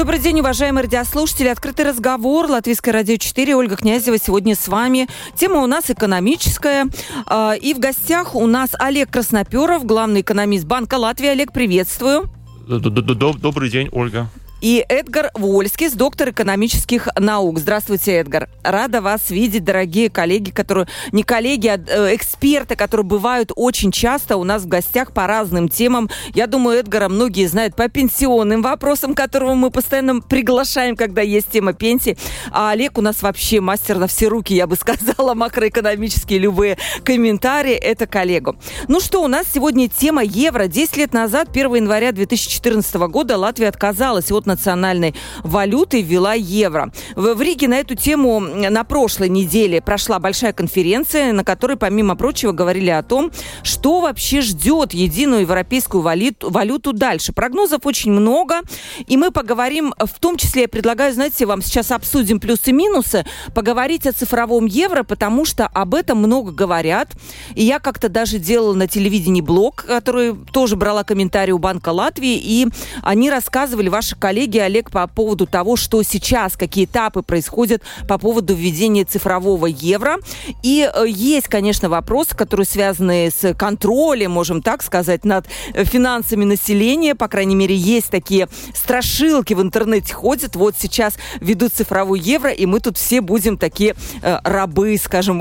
Добрый день, уважаемые радиослушатели. Открытый разговор. Латвийское радио 4. Ольга Князева сегодня с вами. Тема у нас экономическая. А, и в гостях у нас Олег Красноперов, главный экономист Банка Латвии. Олег, приветствую. Добрый день, Ольга и Эдгар Вольскис, доктор экономических наук. Здравствуйте, Эдгар. Рада вас видеть, дорогие коллеги, которые не коллеги, а э, эксперты, которые бывают очень часто у нас в гостях по разным темам. Я думаю, Эдгара многие знают по пенсионным вопросам, которого мы постоянно приглашаем, когда есть тема пенсии. А Олег у нас вообще мастер на все руки, я бы сказала, макроэкономические любые комментарии. Это коллегу. Ну что, у нас сегодня тема евро. 10 лет назад, 1 января 2014 года, Латвия отказалась от национальной валюты ввела евро. В, Риге на эту тему на прошлой неделе прошла большая конференция, на которой, помимо прочего, говорили о том, что вообще ждет единую европейскую валюту, валюту дальше. Прогнозов очень много, и мы поговорим, в том числе, я предлагаю, знаете, вам сейчас обсудим плюсы и минусы, поговорить о цифровом евро, потому что об этом много говорят. И я как-то даже делала на телевидении блог, который тоже брала комментарии у Банка Латвии, и они рассказывали, ваши коллеги, коллеги, Олег, по поводу того, что сейчас, какие этапы происходят по поводу введения цифрового евро. И э, есть, конечно, вопросы, которые связаны с контролем, можем так сказать, над э, финансами населения. По крайней мере, есть такие страшилки в интернете ходят. Вот сейчас ведут цифровой евро, и мы тут все будем такие э, рабы, скажем,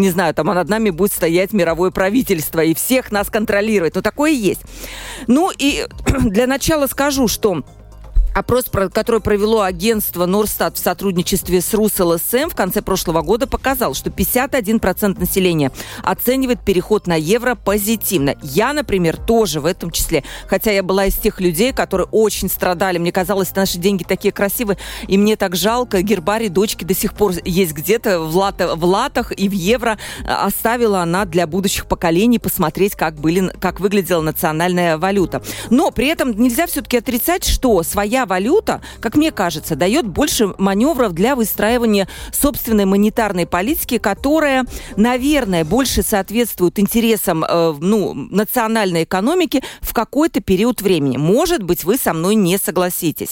не знаю, там над нами будет стоять мировое правительство и всех нас контролировать. Но такое есть. Ну и для начала скажу, что Опрос, который провело агентство Норстат в сотрудничестве с РусЛСМ в конце прошлого года показал, что 51% населения оценивает переход на евро позитивно. Я, например, тоже в этом числе. Хотя я была из тех людей, которые очень страдали. Мне казалось, наши деньги такие красивые, и мне так жалко. Гербарий дочки до сих пор есть где-то в, лата, в латах и в евро. Оставила она для будущих поколений посмотреть, как, были, как выглядела национальная валюта. Но при этом нельзя все-таки отрицать, что своя валюта, как мне кажется, дает больше маневров для выстраивания собственной монетарной политики, которая, наверное, больше соответствует интересам э, ну, национальной экономики в какой-то период времени. Может быть, вы со мной не согласитесь.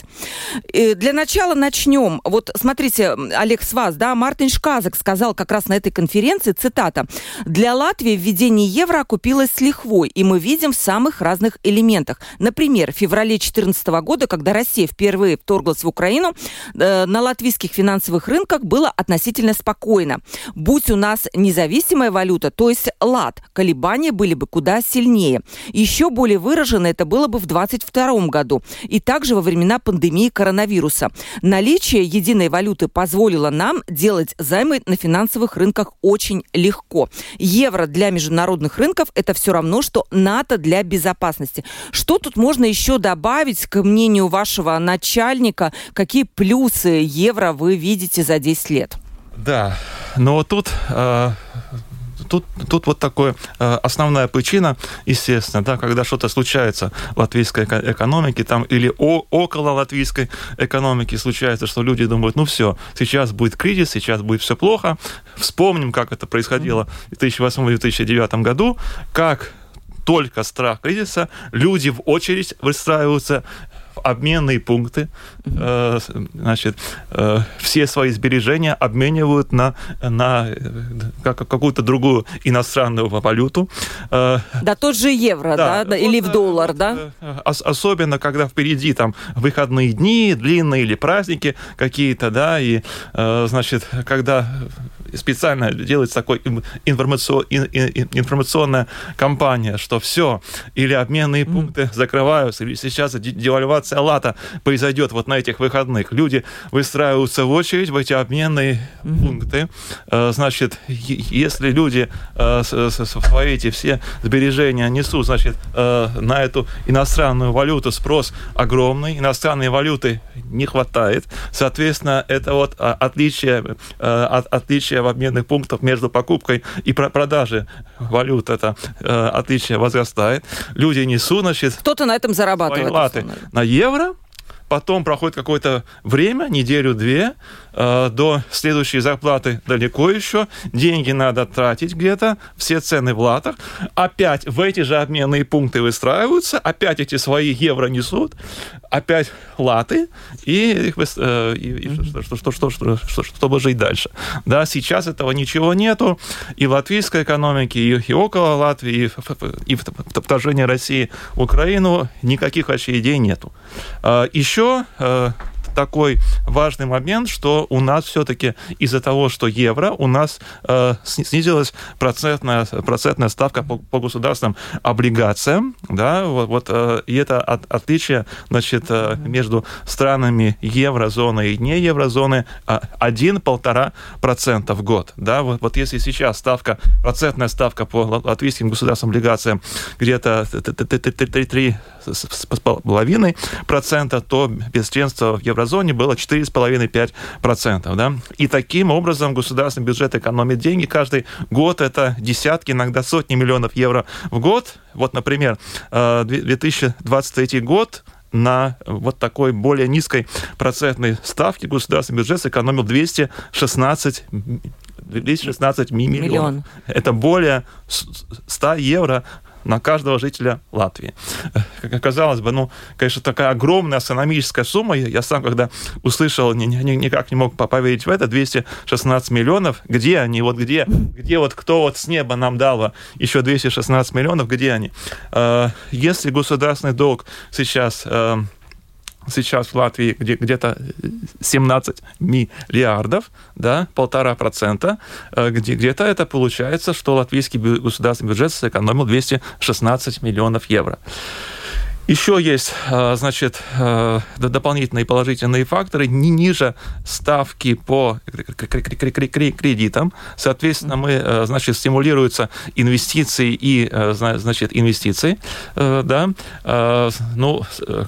И для начала начнем. Вот смотрите, Олег, с вас, да, Мартин Шказак сказал как раз на этой конференции, цитата, «Для Латвии введение евро окупилось с лихвой, и мы видим в самых разных элементах. Например, в феврале 2014 года, когда Россия Россия впервые вторглась в Украину, э, на латвийских финансовых рынках было относительно спокойно. Будь у нас независимая валюта, то есть лат, колебания были бы куда сильнее. Еще более выражено это было бы в 2022 году и также во времена пандемии коронавируса. Наличие единой валюты позволило нам делать займы на финансовых рынках очень легко. Евро для международных рынков это все равно, что НАТО для безопасности. Что тут можно еще добавить к мнению вашего вашего начальника. Какие плюсы евро вы видите за 10 лет? Да, но тут э, тут, тут вот такая э, основная причина, естественно, да, когда что-то случается в латвийской экономике там, или о, около латвийской экономики случается, что люди думают, ну все, сейчас будет кризис, сейчас будет все плохо. Вспомним, как это происходило в 2008-2009 году, как только страх кризиса, люди в очередь выстраиваются обменные пункты, э, значит, э, все свои сбережения обменивают на, на как, какую-то другую иностранную валюту. Э, да, тот же евро, да, да или вот, в доллар, да? Ос особенно, когда впереди там выходные дни, длинные или праздники какие-то, да, и, э, значит, когда специально делается такой информационная кампания, что все, или обменные пункты закрываются, или сейчас девальвация лата произойдет вот на этих выходных. Люди выстраиваются в очередь в эти обменные пункты. Э, значит, если люди э, свои эти все сбережения несут, значит, э, на эту иностранную валюту спрос огромный, иностранной валюты не хватает. Соответственно, это вот отличие, отличие отличие в обменных пунктах между покупкой и продажей валют, это э, отличие возрастает. Люди несут, значит... Кто-то на этом зарабатывает. Латы на евро, потом проходит какое-то время, неделю-две, до следующей зарплаты далеко еще, деньги надо тратить где-то, все цены в латах, опять в эти же обменные пункты выстраиваются, опять эти свои евро несут, опять латы, и, э, и, и что, что, что, что, что, чтобы жить дальше. Да, сейчас этого ничего нету, и в латвийской экономике, и, и около Латвии, и, и в вторжении России в Украину никаких вообще идей нету. Э, еще э, такой важный момент, что у нас все-таки из-за того, что евро, у нас э, снизилась процентная, процентная ставка по, по государственным облигациям, да, вот, вот э, и это от, отличие, значит, э, между странами еврозоны и не еврозоны 1-1,5% э, в год, да, вот, вот если сейчас ставка, процентная ставка по латвийским государственным облигациям где-то 3,5%, то без членства в еврозоне еврозоне было 4,5-5%. Да? И таким образом государственный бюджет экономит деньги каждый год. Это десятки, иногда сотни миллионов евро в год. Вот, например, 2023 э, год на вот такой более низкой процентной ставке государственный бюджет сэкономил 216 216 миллионов. Миллион. Это более 100 евро на каждого жителя Латвии. Как оказалось бы, ну, конечно, такая огромная астрономическая сумма. Я сам, когда услышал, никак не мог поверить в это, 216 миллионов. Где они? Вот где? Где вот кто вот с неба нам дал еще 216 миллионов? Где они? Э, если государственный долг сейчас э, сейчас в Латвии где, где-то 17 миллиардов, да, полтора процента, э, где, где-то это получается, что латвийский государственный бюджет сэкономил 216 миллионов евро. Еще есть, э, значит, э, дополнительные положительные факторы не ниже ставки по кредитам. Соответственно, мы, э, значит, стимулируются инвестиции и, значит, инвестиции, да. Ну,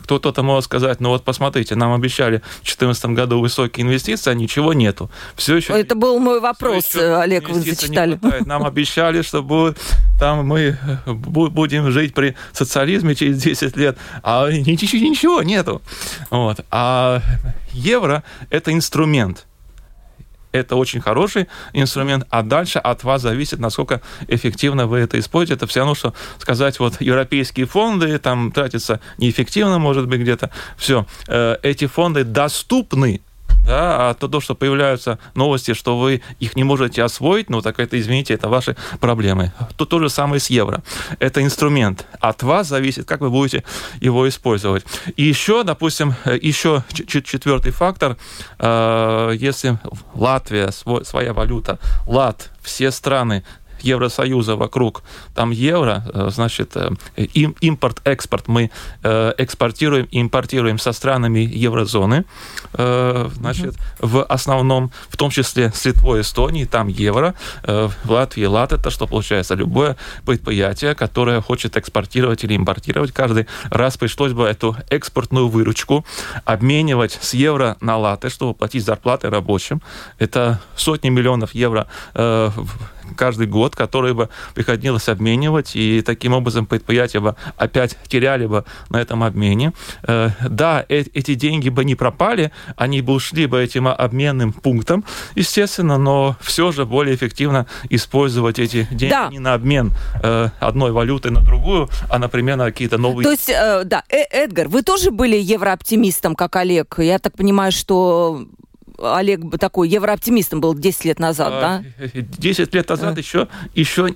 кто-то может сказать, ну вот посмотрите, нам обещали в 2014 году высокие инвестиции, а ничего нету. Все еще... Это был мой вопрос, Олег, вы зачитали. Нам обещали, что будет, там мы будем жить при социализме через 10 лет лет, а ничего, ничего нету. Вот. А евро – это инструмент это очень хороший инструмент, а дальше от вас зависит, насколько эффективно вы это используете. Это все равно, что сказать, вот европейские фонды, там тратятся неэффективно, может быть, где-то. Все, э, эти фонды доступны да, а то, то, что появляются новости, что вы их не можете освоить, ну так это, извините, это ваши проблемы. То, то же самое с евро. Это инструмент. От вас зависит, как вы будете его использовать. И еще, допустим, еще четвертый фактор, э, если Латвия, своя валюта, лат, все страны Евросоюза вокруг, там евро, э, значит, э, импорт-экспорт мы э, экспортируем и импортируем со странами еврозоны, значит, в основном, в том числе с Литвой и Эстонией, там евро, в Латвии лат, это что получается? Любое предприятие, которое хочет экспортировать или импортировать, каждый раз пришлось бы эту экспортную выручку обменивать с евро на латы, чтобы платить зарплаты рабочим. Это сотни миллионов евро каждый год, которые бы приходилось обменивать, и таким образом предприятия бы опять теряли бы на этом обмене. Э, да, э, эти деньги бы не пропали, они бы ушли бы этим обменным пунктом, естественно, но все же более эффективно использовать эти деньги да. не на обмен э, одной валюты на другую, а, например, на какие-то новые... То есть, да, Эдгар, вы тоже были еврооптимистом, как Олег? Я так понимаю, что Олег такой еврооптимистом был 10 лет назад, а, да? 10 лет назад а. еще, еще,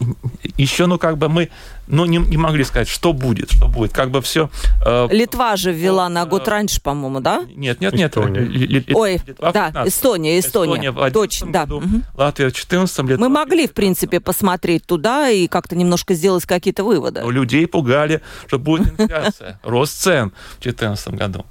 еще, ну, как бы мы ну, не, не могли сказать, что будет, что будет. Как бы все... Э, Литва же ввела э, на год раньше, по-моему, да? Нет, нет, нет. Эстония. Ой, Литва да, Эстония, Эстония. Эстония Точно, да. Году, угу. Латвия в 14 лет. Мы могли, в принципе, посмотреть туда и как-то немножко сделать какие-то выводы. Но людей пугали, что будет инфляция, рост цен в 2014 году.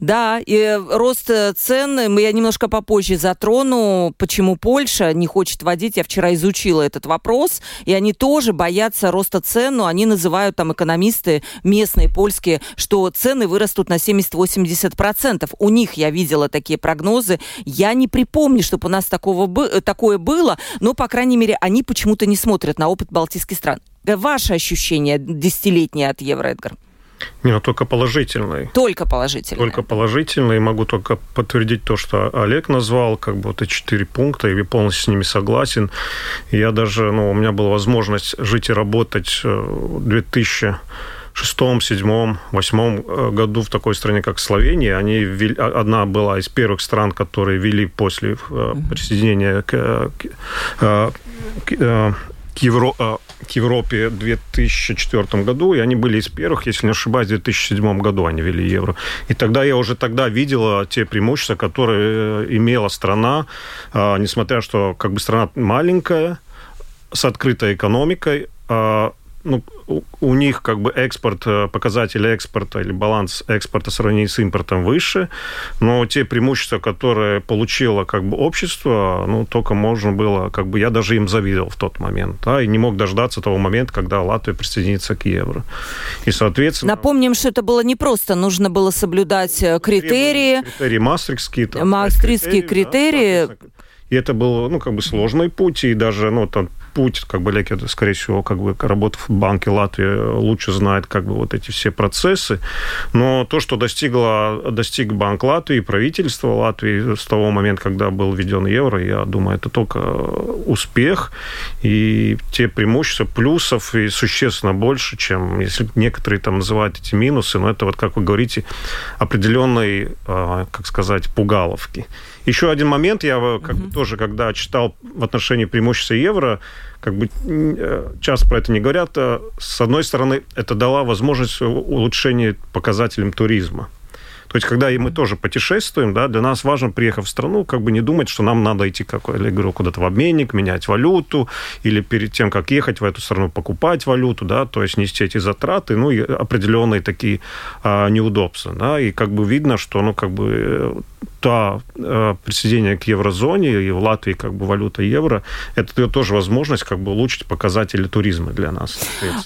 Да, и рост цен, я немножко попозже затрону, почему Польша не хочет вводить. Я вчера изучила этот вопрос, и они тоже боятся роста цен, но они называют там экономисты местные, польские, что цены вырастут на 70-80%. У них я видела такие прогнозы. Я не припомню, чтобы у нас такого, такое было, но, по крайней мере, они почему-то не смотрят на опыт балтийских стран. Ваше ощущение десятилетнее от евро, Эдгар? Не, ну только положительный. Только положительный. Только положительный. И могу только подтвердить то, что Олег назвал, как бы вот эти четыре пункта, и я полностью с ними согласен. Я даже, ну, у меня была возможность жить и работать в 2000 шестом, седьмом, восьмом э, году в такой стране, как Словения. Они ввели, одна была из первых стран, которые ввели после э, присоединения к, к, к, к, Евро, э, к Европе в 2004 году, и они были из первых, если не ошибаюсь, в 2007 году они ввели евро. И тогда я уже тогда видела те преимущества, которые э, имела страна, э, несмотря что как бы страна маленькая, с открытой экономикой, ну, у них как бы экспорт, э, показатели экспорта или баланс экспорта сравнении с импортом выше, но те преимущества, которые получило как бы общество, ну, только можно было, как бы я даже им завидовал в тот момент, да, и не мог дождаться того момента, когда Латвия присоединится к евро. И, соответственно... Напомним, что это было непросто, нужно было соблюдать э, критерии. Критерии мастрихские. Мастрихские критерии. Да, и это был, ну, как бы сложный путь, и даже, ну, там, путь, как бы Леки, скорее всего, как бы работав в Банке Латвии, лучше знает, как бы, вот эти все процессы. Но то, что достигло, достиг Банк Латвии, правительство Латвии с того момента, когда был введен евро, я думаю, это только успех, и те преимущества плюсов и существенно больше, чем, если некоторые там называют эти минусы, но это вот, как вы говорите, определенные, а, как сказать, пугаловки. Еще один момент, я как бы тоже, когда читал в отношении преимущества евро, как бы э, часто про это не говорят, а с одной стороны, это дала возможность улучшения показателям туризма. То есть, когда мы тоже путешествуем, да, для нас важно, приехав в страну, как бы не думать, что нам надо идти, как я говорю, куда-то в обменник, менять валюту, или перед тем, как ехать в эту страну, покупать валюту, да, то есть нести эти затраты, ну, и определенные такие а, неудобства, да, и как бы видно, что, ну, как бы та э, присоединение к еврозоне и в Латвии как бы валюта евро, это тоже возможность как бы улучшить показатели туризма для нас.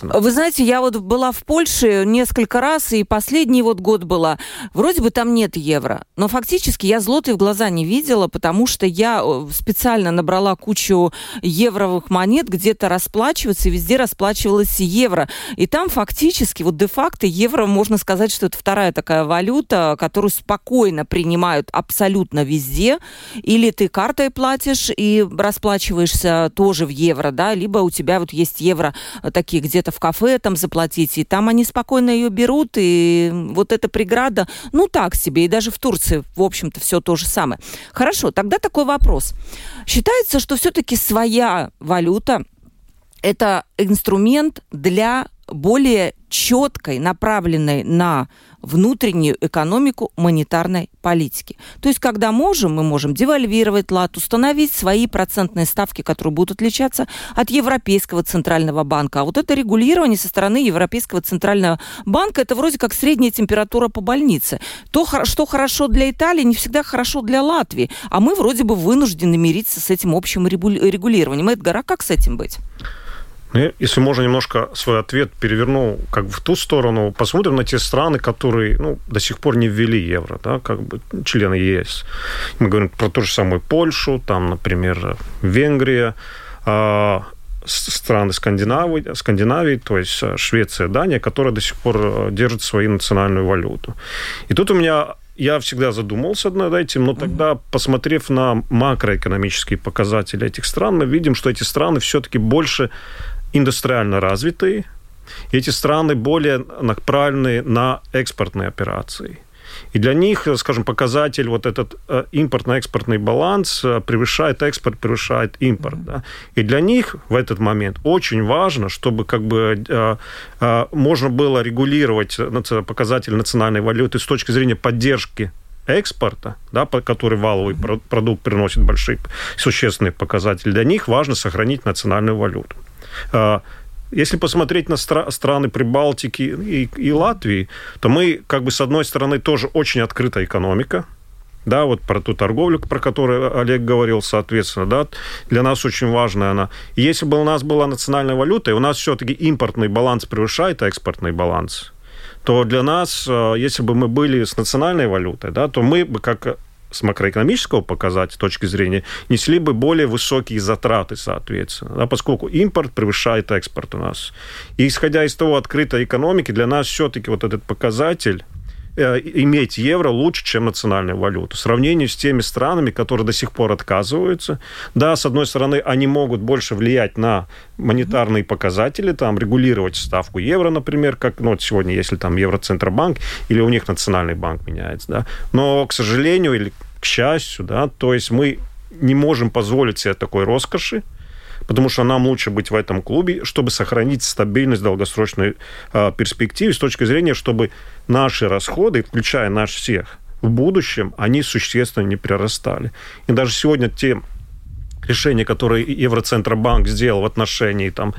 Вы знаете, я вот была в Польше несколько раз, и последний вот год была. Вроде бы там нет евро, но фактически я злоты в глаза не видела, потому что я э, специально набрала кучу евровых монет, где-то расплачиваться, и везде расплачивалась евро. И там фактически, вот де-факто евро, можно сказать, что это вторая такая валюта, которую спокойно принимают абсолютно везде. Или ты картой платишь и расплачиваешься тоже в евро, да, либо у тебя вот есть евро э, такие где-то в кафе там заплатить, и там они спокойно ее берут, и вот эта преграда, ну так себе, и даже в Турции, в общем-то, все то же самое. Хорошо, тогда такой вопрос. Считается, что все-таки своя валюта это инструмент для более четкой, направленной на внутреннюю экономику монетарной политики. То есть, когда можем, мы можем девальвировать лат, установить свои процентные ставки, которые будут отличаться от Европейского центрального банка. А вот это регулирование со стороны Европейского центрального банка, это вроде как средняя температура по больнице. То, что хорошо для Италии, не всегда хорошо для Латвии. А мы вроде бы вынуждены мириться с этим общим регулированием. Эдгар, а как с этим быть? Ну, если можно немножко свой ответ переверну как бы в ту сторону, посмотрим на те страны, которые ну, до сих пор не ввели евро, да, как бы члены ЕС. Мы говорим про ту же самую Польшу, там, например, Венгрия, э, страны Скандинавии, Скандинавии, то есть э, Швеция, Дания, которые до сих пор э, держат свою национальную валюту. И тут у меня я всегда задумался над этим, но тогда, посмотрев на макроэкономические показатели этих стран, мы видим, что эти страны все-таки больше индустриально развитые, эти страны более направлены на экспортные операции. И для них, скажем, показатель вот этот э, импортно-экспортный баланс э, превышает экспорт, превышает импорт. Mm-hmm. Да? И для них в этот момент очень важно, чтобы как бы э, можно было регулировать показатель национальной валюты с точки зрения поддержки экспорта, да, который валовый продукт приносит большие существенные показатели, для них важно сохранить национальную валюту. А, Если посмотреть на стра- страны Прибалтики и, и Латвии, то мы, как бы, с одной стороны, тоже очень открытая экономика, да, вот про ту торговлю, про которую Олег говорил, соответственно, да, для нас очень важная она. И если бы у нас была национальная валюта, и у нас все-таки импортный баланс превышает экспортный баланс, то для нас, э, если бы мы были с национальной валютой, да, то мы бы как с макроэкономического показателя точки зрения несли бы более высокие затраты, соответственно, да, поскольку импорт превышает экспорт у нас. И исходя из того открытой экономики, для нас все-таки вот этот показатель иметь евро лучше, чем национальную валюту. В сравнении с теми странами, которые до сих пор отказываются. Да, с одной стороны, они могут больше влиять на монетарные показатели, там, регулировать ставку евро, например, как ну, вот сегодня, если там Евроцентробанк или у них национальный банк меняется. Да. Но, к сожалению или к счастью, да, то есть мы не можем позволить себе такой роскоши, потому что нам лучше быть в этом клубе, чтобы сохранить стабильность долгосрочной э, перспективы с точки зрения, чтобы наши расходы, включая наш всех, в будущем, они существенно не прирастали. И даже сегодня те решения, которые Евроцентробанк сделал в отношении там,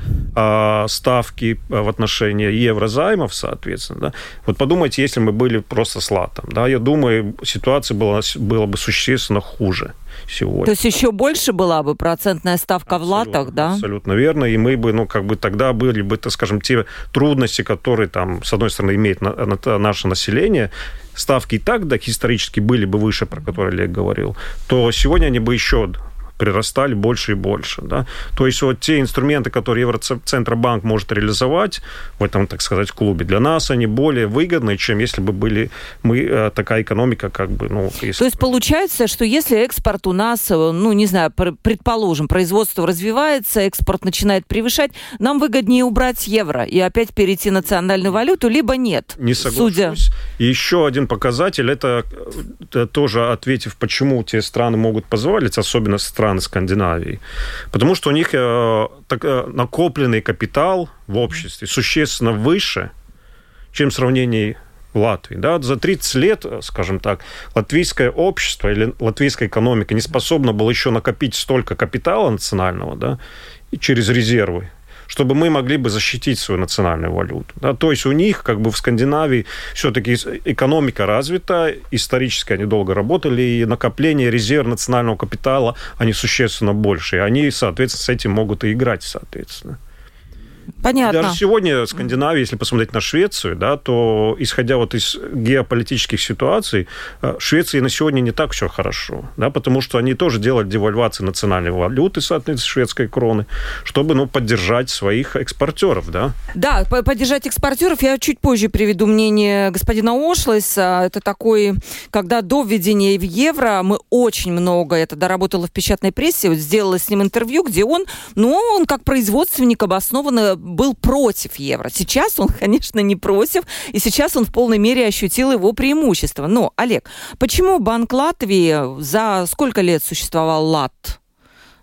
ставки в отношении еврозаймов, соответственно. Да? Вот подумайте, если мы были просто с латом. Да? Я думаю, ситуация была, была бы существенно хуже сегодня. То есть еще больше была бы процентная ставка абсолютно, в латах, да? Абсолютно верно. И мы бы, ну, как бы тогда были бы, так скажем, те трудности, которые там, с одной стороны, имеет на, на, наше население, ставки и так, да, исторически были бы выше, про которые Олег говорил, то сегодня они бы еще прирастали больше и больше. Да? То есть вот те инструменты, которые Евроцентробанк может реализовать в этом, так сказать, клубе, для нас они более выгодны, чем если бы были мы э, такая экономика, как бы, ну... Если... То есть получается, что если экспорт у нас, э, ну, не знаю, предположим, производство развивается, экспорт начинает превышать, нам выгоднее убрать евро и опять перейти на национальную валюту, либо нет? Не соглашусь. Судя... И еще один показатель, это, это тоже ответив, почему те страны могут позволить, особенно страны страны Скандинавии. Потому что у них э, так, э, накопленный капитал в обществе существенно выше, чем в сравнении Латвии. Да? За 30 лет, э, скажем так, латвийское общество или латвийская экономика не способна была еще накопить столько капитала национального да, через резервы, чтобы мы могли бы защитить свою национальную валюту. Да? То есть у них, как бы в Скандинавии, все-таки экономика развита, исторически они долго работали, и накопление резерв национального капитала, они существенно больше. И они, соответственно, с этим могут и играть, соответственно. Понятно. Даже сегодня Скандинавия, если посмотреть на Швецию, да, то исходя вот из геополитических ситуаций, э, Швеции на сегодня не так все хорошо, да, потому что они тоже делают девальвацию национальной валюты, соответственно, шведской кроны, чтобы, ну, поддержать своих экспортеров, да. Да, поддержать экспортеров. Я чуть позже приведу мнение господина Ошлайса. Это такой, когда до введения в евро мы очень много, это доработала в печатной прессе, вот сделала с ним интервью, где он, ну, он как производственник обоснованно был против евро. Сейчас он, конечно, не против, и сейчас он в полной мере ощутил его преимущество. Но, Олег, почему Банк Латвии за сколько лет существовал ЛАТ?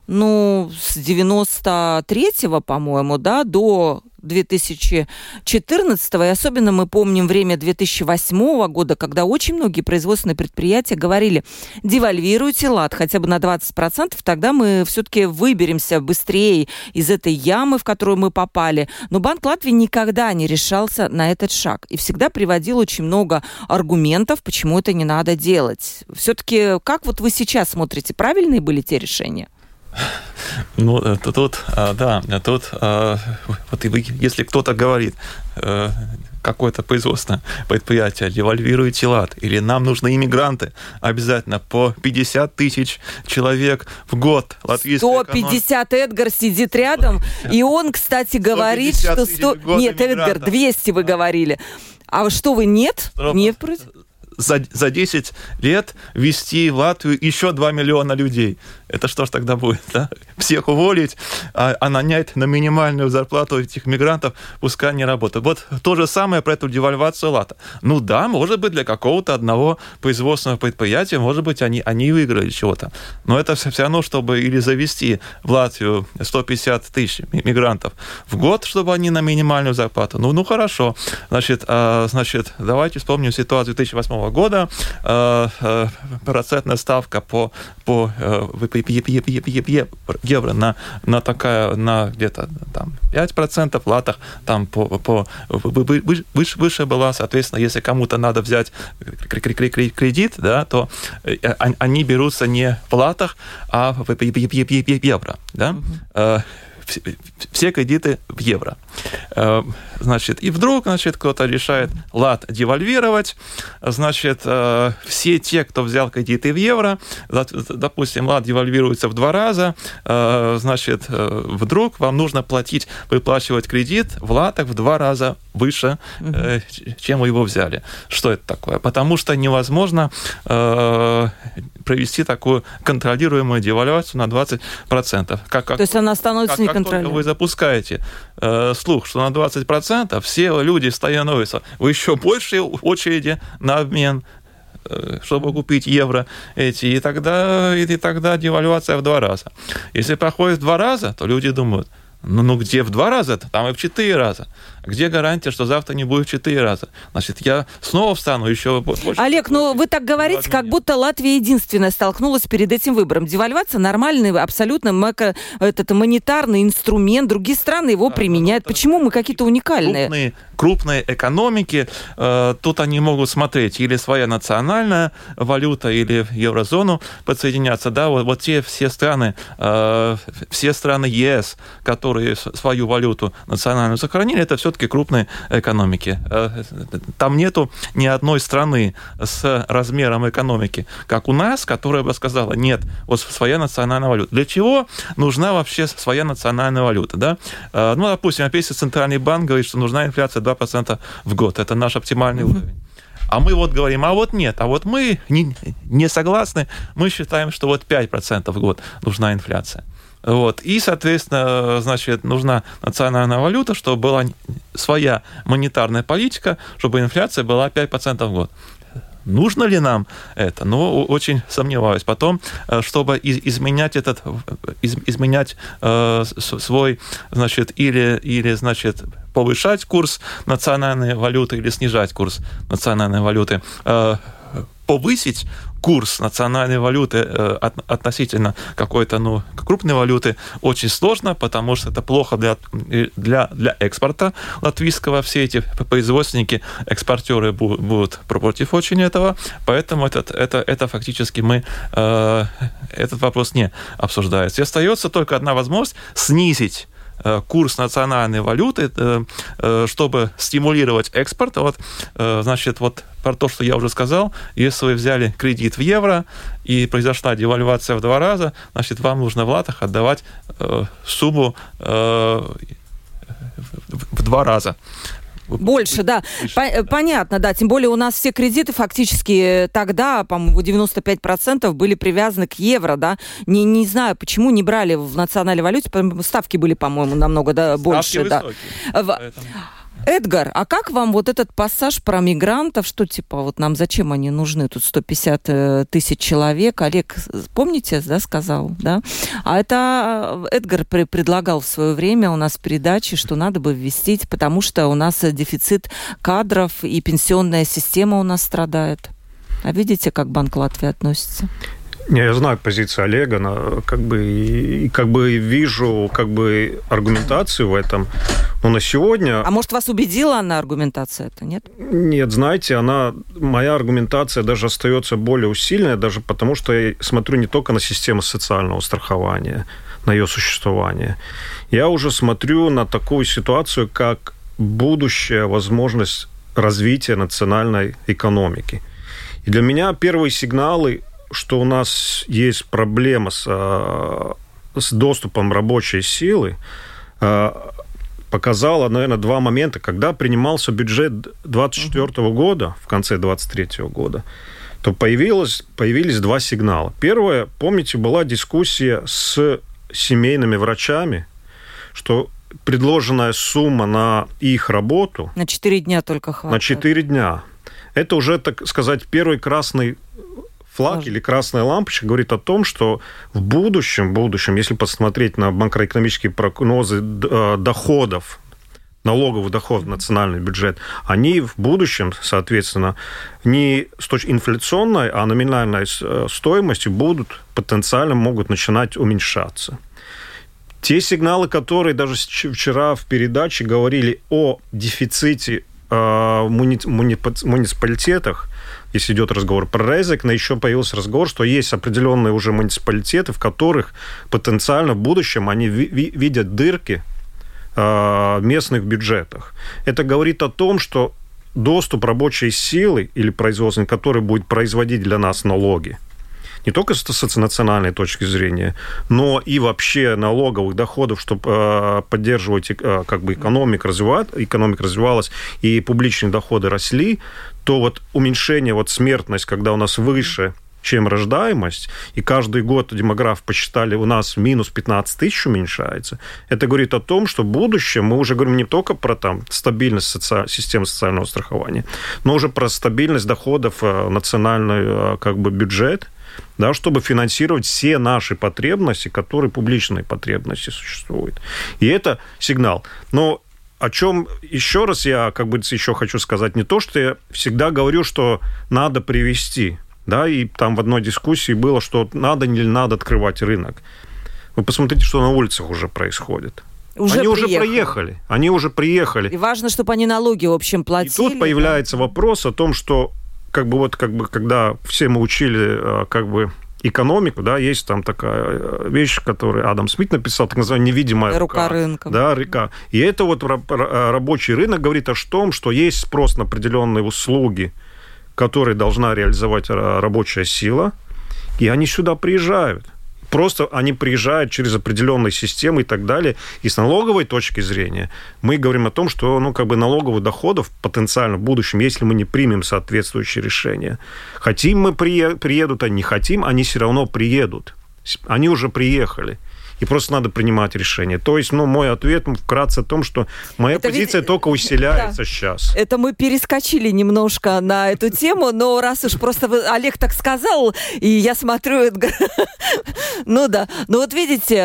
Ну, с 93-го, по-моему, да, до 2014 и особенно мы помним время 2008 года, когда очень многие производственные предприятия говорили, девальвируйте лад хотя бы на 20%, тогда мы все-таки выберемся быстрее из этой ямы, в которую мы попали. Но Банк Латвии никогда не решался на этот шаг и всегда приводил очень много аргументов, почему это не надо делать. Все-таки как вот вы сейчас смотрите, правильные были те решения? Ну, тут, а, да, тут, а, вот если кто-то говорит, э, какое-то производственное предприятие девальвирует лад, или нам нужны иммигранты, обязательно по 50 тысяч человек в год. 150 экономика. Эдгар сидит рядом, и он, кстати, говорит, что 100... Нет, Эдгар, 200 вы говорили. А что вы, нет? Нет, за, за 10 лет ввести в Латвию еще 2 миллиона людей. Это что ж тогда будет? Да? Всех уволить, а, а нанять на минимальную зарплату этих мигрантов, пускай они работают. Вот то же самое про эту девальвацию лата. Ну да, может быть, для какого-то одного производственного предприятия, может быть, они, они выиграли чего-то. Но это все, все равно, чтобы или завести в Латвию 150 тысяч мигрантов в год, чтобы они на минимальную зарплату. Ну, ну хорошо. Значит, а, значит, давайте вспомним ситуацию 2008 года. А, а, процентная ставка по, по, э, евро на, на такая, на где-то там 5% латах, там по, по, выше, выше была, соответственно, если кому-то надо взять кредит, да, то они берутся не в латах, а в евро, да, все кредиты в евро. Э, значит, и вдруг, значит, кто-то решает лат девальвировать, значит, э, все те, кто взял кредиты в евро, допустим, лат девальвируется в два раза, э, значит, вдруг вам нужно платить, выплачивать кредит в латах в два раза выше, чем вы его взяли. Что это такое? Потому что невозможно провести такую контролируемую девальвацию на 20%. Как, как, То есть она становится как, неконтролируемой? Как вы запускаете э, слух, что на 20% все люди становятся в еще большей очереди на обмен э, чтобы купить евро эти, и тогда, и, и тогда девальвация в два раза. Если проходит в два раза, то люди думают, ну, ну где в два раза? Там и в четыре раза. Где гарантия, что завтра не будет в четыре раза? Значит, я снова встану еще больше. Олег, ну вы так говорите, как будто Латвия единственная столкнулась перед этим выбором. Девальвация нормальный, абсолютно мако, этот монетарный инструмент. Другие страны его да, применяют. Почему мы какие-то уникальные? Крупные, крупные экономики, э, тут они могут смотреть или своя национальная валюта, или в еврозону подсоединяться. Да, вот, вот те все страны, э, все страны ЕС, которые свою валюту национальную сохранили, это все все-таки крупные экономики. Э, там нету ни одной страны с размером экономики, как у нас, которая бы сказала, нет, вот своя национальная валюта. Для чего нужна вообще своя национальная валюта? Да? Э, ну, допустим, опять Центральный банк говорит, что нужна инфляция 2% в год. Это наш оптимальный уровень. А мы вот говорим, а вот нет, а вот мы не, не согласны, мы считаем, что вот 5% в год нужна инфляция. Вот. И, соответственно, значит, нужна национальная валюта, чтобы была своя монетарная политика, чтобы инфляция была 5% в год. Нужно ли нам это? Ну, очень сомневаюсь. Потом, э, чтобы изменять этот, изменять э, свой, значит, или, или, значит, повышать курс национальной валюты или снижать курс национальной валюты, э, повысить курс национальной валюты э, относительно какой-то ну, крупной валюты очень сложно, потому что это плохо для, для, для экспорта латвийского. Все эти производственники, экспортеры будут против очень этого, поэтому этот, это, это фактически мы, э, этот вопрос не обсуждается. И остается только одна возможность снизить курс национальной валюты, э, э, чтобы стимулировать экспорт. Вот, значит, вот про то, что я уже сказал, если вы взяли кредит в евро и произошла девальвация в два раза, значит, вам нужно в латах отдавать сумму в два раза. Больше, да. Понятно, да. Тем более у нас все кредиты фактически тогда, по-моему, 95% были привязаны к евро, да. Не, не знаю, почему не брали в национальной валюте, ставки были, по-моему, намного да, больше. Высокие, да. Поэтому... Эдгар, а как вам вот этот пассаж про мигрантов, что типа вот нам зачем они нужны? Тут 150 э, тысяч человек. Олег, помните, да, сказал, да? А это э, Эдгар предлагал в свое время у нас в передаче, что надо бы ввести, потому что у нас дефицит кадров и пенсионная система у нас страдает. А видите, как Банк Латвии относится? Не, я знаю позицию Олега, но как бы, и, как бы вижу как бы аргументацию в этом. Но на сегодня... А может, вас убедила она аргументация это, нет? Нет, знаете, она, моя аргументация даже остается более усиленной, даже потому что я смотрю не только на систему социального страхования, на ее существование. Я уже смотрю на такую ситуацию, как будущая возможность развития национальной экономики. И для меня первые сигналы что у нас есть проблема с, э, с доступом рабочей силы, э, показала, наверное, два момента. Когда принимался бюджет 2024 года, в конце 2023 года, то появилось, появились два сигнала. Первое, помните, была дискуссия с семейными врачами, что предложенная сумма на их работу... На 4 дня только хватит. На 4 дня. Это уже, так сказать, первый красный флаг Важно. или красная лампочка говорит о том, что в будущем, в будущем, если посмотреть на макроэкономические прогнозы э, доходов налоговый доход в национальный бюджет, они в будущем, соответственно, не с точки инфляционной, а номинальной э, стоимости будут потенциально могут начинать уменьшаться. Те сигналы, которые даже вчера в передаче говорили о дефиците э, муни, муни, муниципалитетах, если идет разговор про Резек, но еще появился разговор, что есть определенные уже муниципалитеты, в которых потенциально в будущем они ви видят дырки э, в местных бюджетах. Это говорит о том, что доступ рабочей силы или производственной, который будет производить для нас налоги, не только с национальной точки зрения, но и вообще налоговых доходов, чтобы э, поддерживать э, как бы экономик развивать, экономика развивалась и публичные доходы росли, то вот уменьшение вот смертность, когда у нас выше чем рождаемость, и каждый год демограф посчитали, у нас минус 15 тысяч уменьшается, это говорит о том, что в будущем мы уже говорим не только про там, стабильность соци... системы социального страхования, но уже про стабильность доходов э, национальный как бы, бюджет, да, чтобы финансировать все наши потребности, которые публичные потребности существуют. И это сигнал. Но о чем еще раз я как бы еще хочу сказать, не то, что я всегда говорю, что надо привести, да, и там в одной дискуссии было, что надо или надо открывать рынок. Вы посмотрите, что на улицах уже происходит. Уже они приехали. уже проехали, они уже приехали. И важно, чтобы они налоги, в общем, платили. И тут появляется да? вопрос о том, что как бы вот как бы когда все мы учили э, как бы экономику, да, есть там такая э, вещь, которую Адам Смит написал, так называемая невидимая рука. Рука рынка. Да, река. И это вот рабочий рынок говорит о том, что есть спрос на определенные услуги, которые должна реализовать рабочая сила, и они сюда приезжают. Просто они приезжают через определенные системы и так далее. И с налоговой точки зрения мы говорим о том, что ну, как бы налоговых доходов потенциально в будущем, если мы не примем соответствующие решения. Хотим мы приедут, а не хотим, они все равно приедут. Они уже приехали и просто надо принимать решение. То есть, ну, мой ответ вкратце о том, что моя это позиция ведь... только усиляется да. сейчас. Это мы перескочили немножко на эту тему, но раз уж просто вы, Олег так сказал, и я смотрю, ну да, ну вот видите,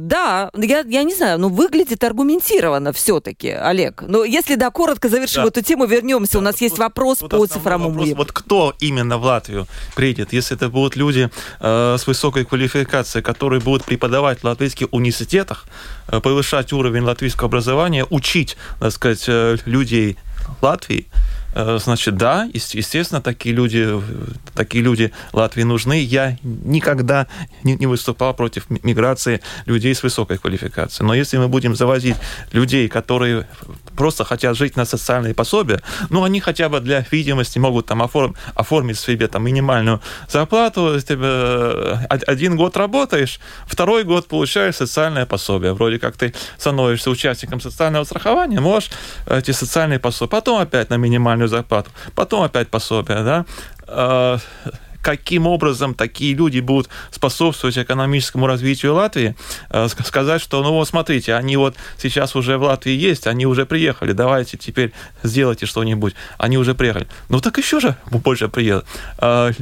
да, я, я не знаю, ну выглядит аргументированно все-таки, Олег. Но если, да, коротко завершим да. эту тему, вернемся, да, у нас вот, есть вопрос вот по цифровому вопрос, Вот кто именно в Латвию приедет, если это будут люди э, с высокой квалификацией, которые будут преподавать латвийских университетах, э, повышать уровень латвийского образования, учить, так сказать, э, людей Латвии, значит, да, естественно, такие люди, такие люди Латвии нужны. Я никогда не выступал против миграции людей с высокой квалификацией. Но если мы будем завозить людей, которые просто хотят жить на социальные пособия, ну, они хотя бы для видимости могут там оформ, оформить себе там минимальную зарплату, э, один год работаешь, второй год получаешь социальное пособие. Вроде как ты становишься участником социального страхования, можешь эти социальные пособия, потом опять на минимальную зарплату, потом опять пособие, да, э, каким образом такие люди будут способствовать экономическому развитию Латвии, э, сказать, что, ну вот смотрите, они вот сейчас уже в Латвии есть, они уже приехали, давайте теперь сделайте что-нибудь. Они уже приехали. Ну так еще же больше приедут э,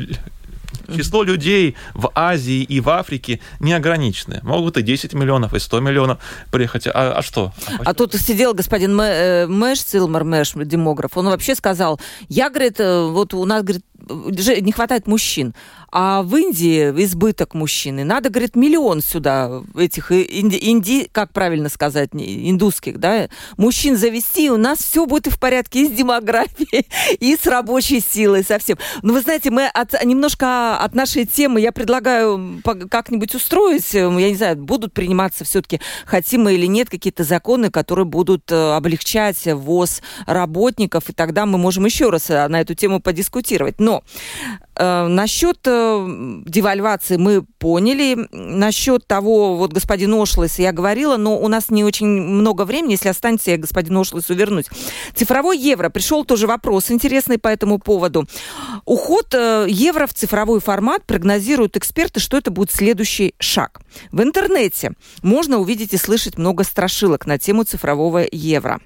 число людей в Азии и в Африке не ограниченное. Могут и 10 миллионов, и 100 миллионов приехать. А, а что? А, а тут сидел господин э, Мэш, Силмар Мэш, демограф, он вообще сказал, я, говорит, вот у нас, говорит, не хватает мужчин. А в Индии избыток мужчины. Надо, говорит, миллион сюда этих инди, инди как правильно сказать, индусских, да, мужчин завести, и у нас все будет в порядке и с демографией, и с рабочей силой совсем. Но вы знаете, мы от, немножко от нашей темы, я предлагаю как-нибудь устроить, я не знаю, будут приниматься все-таки, хотим мы или нет, какие-то законы, которые будут э, облегчать ввоз работников, и тогда мы можем еще раз э, на эту тему подискутировать. Но э, насчет э, девальвации мы поняли. Насчет того, вот господин Ошлес я говорила, но у нас не очень много времени. Если останется, я господину Ошлесу вернусь. Цифровой евро. Пришел тоже вопрос интересный по этому поводу. Уход э, евро в цифровой формат прогнозируют эксперты, что это будет следующий шаг. В интернете можно увидеть и слышать много страшилок на тему цифрового евро.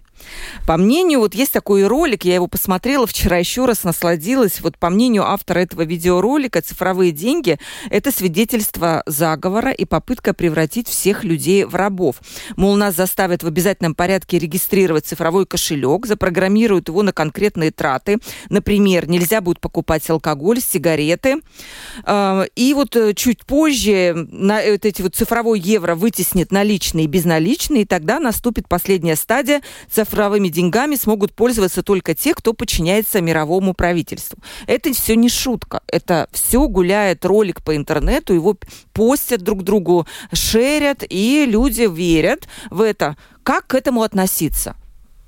По мнению, вот есть такой ролик, я его посмотрела вчера еще раз, насладилась. Вот по мнению автора этого видеоролика, цифровые деньги – это свидетельство заговора и попытка превратить всех людей в рабов. Мол, нас заставят в обязательном порядке регистрировать цифровой кошелек, запрограммируют его на конкретные траты. Например, нельзя будет покупать алкоголь, сигареты. А, и вот э, чуть позже на вот эти вот цифровой евро вытеснит наличные и безналичные, и тогда наступит последняя стадия цифровыми деньгами смогут пользоваться только те, кто подчиняется мировому правительству. Это все не шутка. Это все гуляет ролик по интернету, его постят друг другу, шерят, и люди верят в это. Как к этому относиться?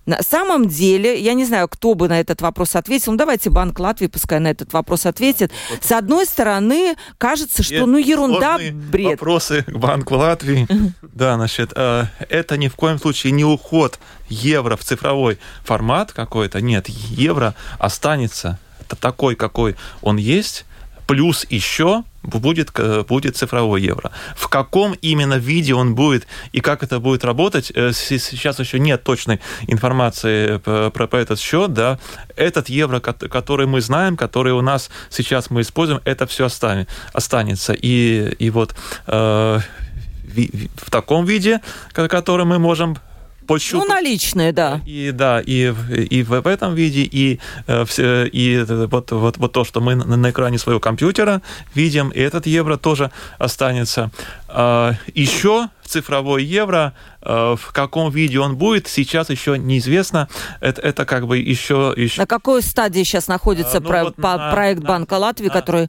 На самом деле, я не знаю, кто бы на этот вопрос ответил. Ну, давайте Банк Латвии пускай на этот вопрос ответит. С одной стороны, кажется, что, ну, ерунда, бред. Вопросы к Банку Латвии. Да, значит, э, это ни в коем случае не уход евро в цифровой формат какой-то. Нет, евро останется такой, какой он есть плюс еще будет, э, будет цифровой евро. В каком именно виде он будет и как это будет работать, э, сейчас еще нет точной информации про, про этот счет. Да. Этот евро, который мы знаем, который у нас сейчас мы используем, это все останется. И, и вот э, в таком виде, который мы можем пощупать. Ну, наличные, да. И да, и, и в этом виде, и, э, и вот, вот, вот то, что мы на экране своего компьютера видим, и этот евро тоже останется. А, Еще цифровой евро, э, в каком виде он будет, сейчас еще неизвестно. Это, это как бы еще, еще... На какой стадии сейчас находится ну, про, вот по, на, проект на, Банка Латвии, на который...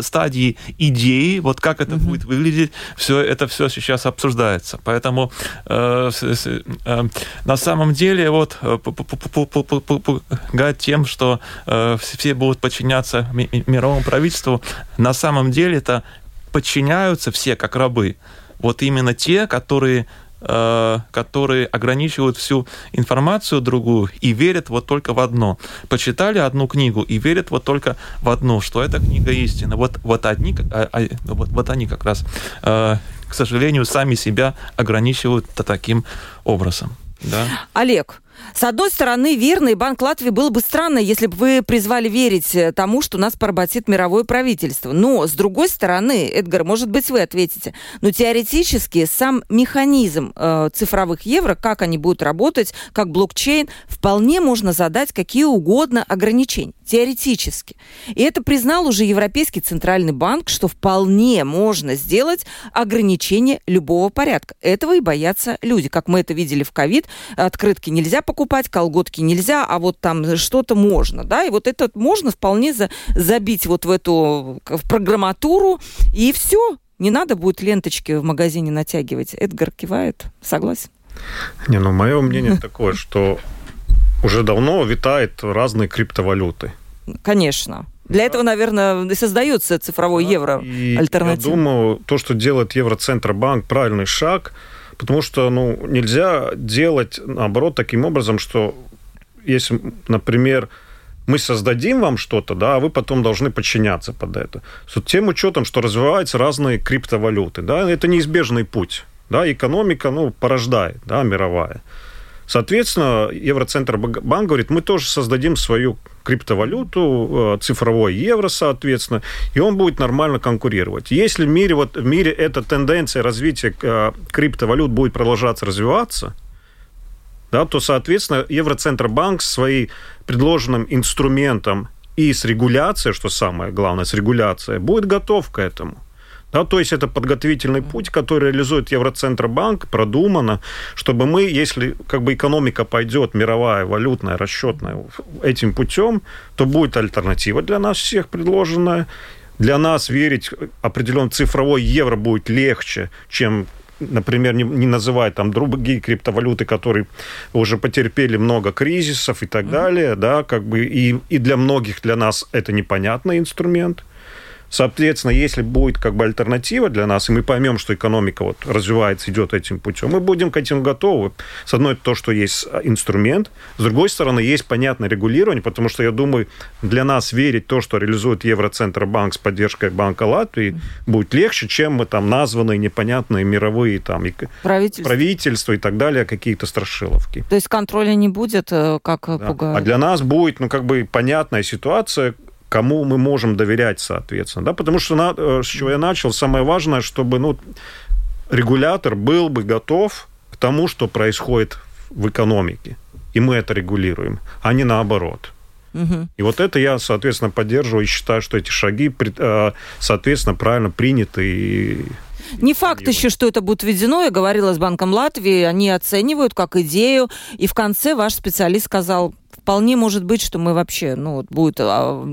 Стадии идеи, вот как это угу. будет выглядеть, все это все сейчас обсуждается. Поэтому э, э, на самом деле вот пугать тем, что э, все будут подчиняться мировому правительству, на самом деле это подчиняются все как рабы вот именно те, которые э, которые ограничивают всю информацию другую и верят вот только в одно. Почитали одну книгу и верят вот только в одно, что эта книга истина. Вот, вот, одни, а, а, вот, вот они как раз, э, к сожалению, сами себя ограничивают таким образом. Да? Олег, с одной стороны, верно, и Банк Латвии было бы странно, если бы вы призвали верить э, тому, что нас поработит мировое правительство. Но, с другой стороны, Эдгар, может быть, вы ответите, но теоретически сам механизм э, цифровых евро, как они будут работать, как блокчейн, вполне можно задать какие угодно ограничения. Теоретически. И это признал уже Европейский Центральный банк, что вполне можно сделать ограничение любого порядка. Этого и боятся люди. Как мы это видели в ковид, открытки нельзя покупать, колготки нельзя, а вот там что-то можно, да, и вот это можно вполне за, забить вот в эту в программатуру, и все, не надо будет ленточки в магазине натягивать. Эдгар кивает, согласен? Не, ну мое мнение такое, что уже давно витает разные криптовалюты. Конечно. Для этого, наверное, и создается цифровой евро альтернатива. Я думаю, то, что делает Евроцентробанк, правильный шаг – Потому что ну, нельзя делать, наоборот, таким образом, что если, например, мы создадим вам что-то, да, а вы потом должны подчиняться под это. С тем учетом, что развиваются разные криптовалюты, да, это неизбежный путь. Да, экономика, ну, порождает, да, мировая. Соответственно, Евроцентробанк говорит, мы тоже создадим свою криптовалюту, э, цифровой евро, соответственно, и он будет нормально конкурировать. Если в мире, вот, в мире эта тенденция развития э, криптовалют будет продолжаться развиваться, да, то, соответственно, Евроцентробанк своим предложенным инструментом и с регуляцией, что самое главное, с регуляцией, будет готов к этому. Да, то есть это подготовительный путь, который реализует Евроцентробанк, продумано, чтобы мы, если как бы экономика пойдет, мировая, валютная, расчетная, этим путем, то будет альтернатива для нас всех предложенная. Для нас верить определенно цифровой евро будет легче, чем например, не, не называть там другие криптовалюты, которые уже потерпели много кризисов и так mm-hmm. далее, да, как бы и, и для многих для нас это непонятный инструмент. Соответственно, если будет как бы альтернатива для нас, и мы поймем, что экономика вот развивается, идет этим путем, мы будем к этим готовы. С одной, то, что есть инструмент, с другой стороны, есть понятное регулирование, потому что, я думаю, для нас верить то, что реализует Евроцентробанк с поддержкой Банка Латвии, будет легче, чем мы там названные непонятные мировые там и правительства. правительства и так далее, какие-то страшиловки. То есть контроля не будет, э, как да. пугают? А для нас будет, ну, как бы понятная ситуация, кому мы можем доверять, соответственно. Да? Потому что, на, э, с чего я начал, самое важное, чтобы ну, регулятор был бы готов к тому, что происходит в экономике. И мы это регулируем, а не наоборот. Угу. И вот это я, соответственно, поддерживаю и считаю, что эти шаги, э, соответственно, правильно приняты и не факт еще, что это будет введено. Я говорила с Банком Латвии, они оценивают как идею. И в конце ваш специалист сказал, вполне может быть, что мы вообще, ну, будет а,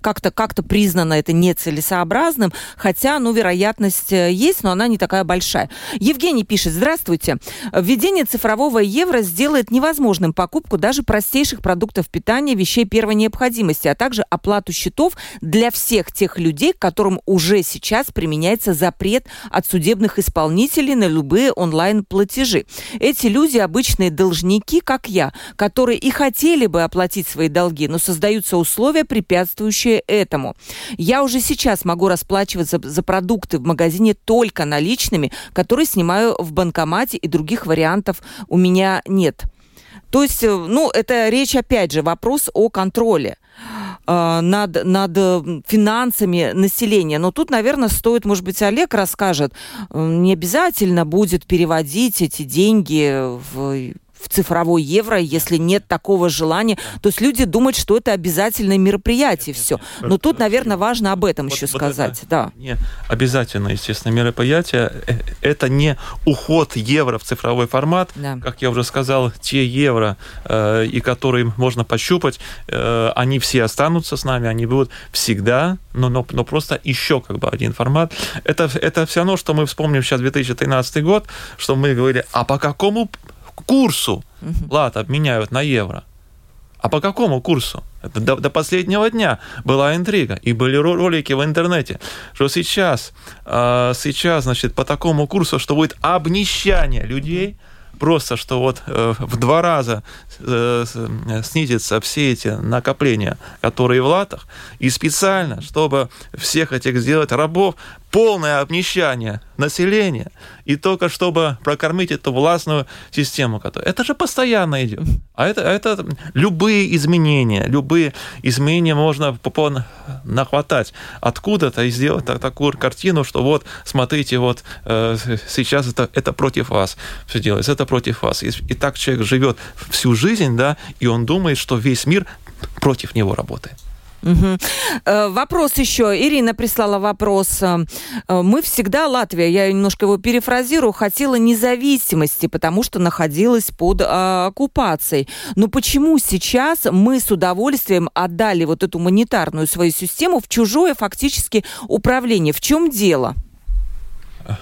как-то как признано это нецелесообразным, хотя, ну, вероятность э, есть, но она не такая большая. Евгений пишет, здравствуйте. Введение цифрового евро сделает невозможным покупку даже простейших продуктов питания, вещей первой необходимости, а также оплату счетов для всех тех людей, которым уже сейчас применяется запрет от судебных исполнителей на любые онлайн-платежи. Эти люди обычные должники, как я, которые и хотели хотели бы оплатить свои долги, но создаются условия, препятствующие этому. Я уже сейчас могу расплачиваться за продукты в магазине только наличными, которые снимаю в банкомате, и других вариантов у меня нет. То есть, э, ну, это речь, опять же, вопрос о контроле э, над, над финансами населения. Но тут, наверное, стоит, может быть, Олег расскажет, не обязательно будет переводить эти деньги в в цифровой евро, если нет такого желания. То есть люди думают, что это обязательное мероприятие все. Но тут, наверное, важно об этом вот, еще вот сказать. Да. Не обязательно, естественно, мероприятие. Э, это не уход евро в цифровой формат. Да. Как я уже сказал, те евро, э, и которые можно пощупать, э, они все останутся с нами, они будут всегда, но, но, но просто еще как бы один формат. Это, это все равно, что мы вспомним сейчас 2013 год, что мы говорили, а по какому курсу лат обменяют на евро. А по какому курсу? До, до последнего дня была интрига, и были ролики в интернете, что сейчас, э, сейчас, значит, по такому курсу, что будет обнищание людей, просто, что вот э, в два раза э, снизятся все эти накопления, которые в латах, и специально, чтобы всех этих сделать рабов, полное обнищание населения, и только чтобы прокормить эту властную систему. Которая... Это же постоянно идет. А это, это любые изменения, любые изменения можно нахватать откуда-то и сделать так, такую картину, что вот, смотрите, вот э, сейчас это, это против вас все делается, это против вас. И, и так человек живет всю жизнь, да, и он думает, что весь мир против него работает. Угу. Вопрос еще. Ирина прислала вопрос. Э, мы всегда, Латвия, я немножко его перефразирую, хотела независимости, потому что находилась под оккупацией. Но почему сейчас мы с удовольствием отдали вот эту монетарную свою систему в чужое фактически управление? В чем дело?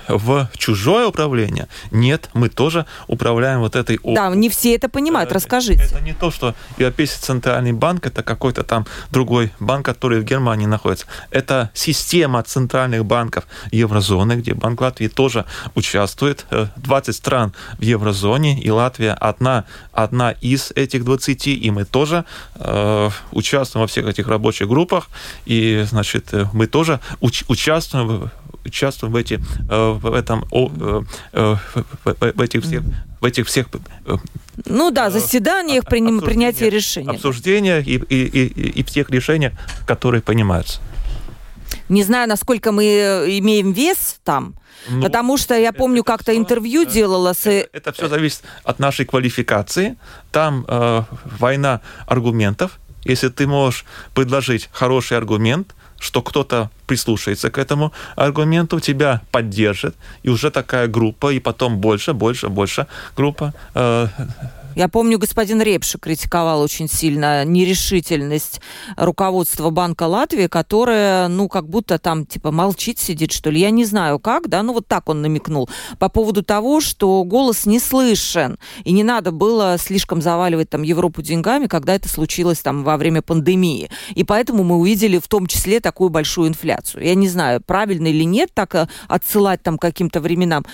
В чужое управление. Нет, мы тоже управляем вот этой... Да, не все это понимают, расскажите. Это не то, что Европейский центральный банк, это какой-то там другой банк, который в Германии находится. Это система центральных банков еврозоны, где Банк Латвии тоже участвует. 20 э, стран в еврозоне, и Латвия одна, одна из этих 20, и мы тоже э, участвуем во всех этих рабочих группах, и, значит, э, мы тоже уч- участвуем участвуем в, эти, э, в этом, э, э, в этих всех в этих всех ну да, заседаниях, принятия принятия решений. Обсуждениях и, и, и, и в тех решениях, которые принимаются. Не знаю, насколько мы имеем вес там, ну, потому что я помню, как-то интервью делала с... Это, это все зависит от нашей квалификации. Там э, война аргументов. Если ты можешь предложить хороший аргумент, что кто-то прислушается к этому аргументу, тебя поддержит, и уже такая группа, и потом больше, больше, больше группа э, Я помню, господин Репша критиковал очень сильно нерешительность руководства Банка Латвии, которое, ну, как будто там, типа, молчит, сидит, что ли. Я не знаю как, да, ну, вот так он намекнул. По поводу того, что голос не слышен, и не надо было слишком заваливать там Европу деньгами, когда это случилось там во время пандемии. И поэтому мы увидели в том числе такую большую инфляцию. Я не знаю, правильно или нет так э, отсылать там каким-то временам.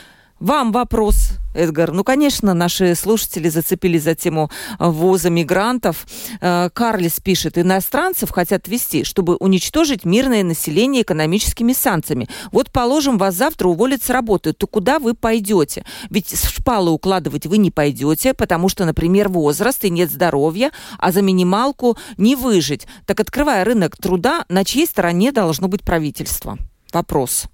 Вам вопрос, Эдгар. Ну, конечно, наши слушатели зацепились за тему ввоза мигрантов. Э, Карлис пишет, иностранцев хотят ввести, чтобы уничтожить мирное население экономическими санкциями. Вот, положим, вас завтра уволят с работы, то куда вы пойдете? Ведь в шпалы укладывать вы не пойдете, потому что, например, возраст и нет здоровья, а за минималку не выжить. Так, открывая рынок труда, на чьей стороне должно быть правительство? Вопрос.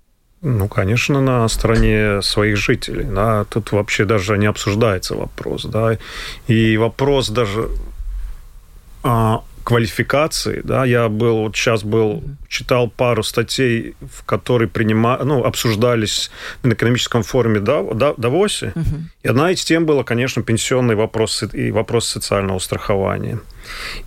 Ну, конечно, на стороне своих жителей. Да. Тут вообще даже не обсуждается вопрос. Да. И вопрос даже а, квалификации, да, я был, вот сейчас был, читал пару статей, в которые принима, ну, обсуждались на экономическом форуме в Давосе, угу. и одна из тем была, конечно, пенсионный вопрос и вопрос социального страхования.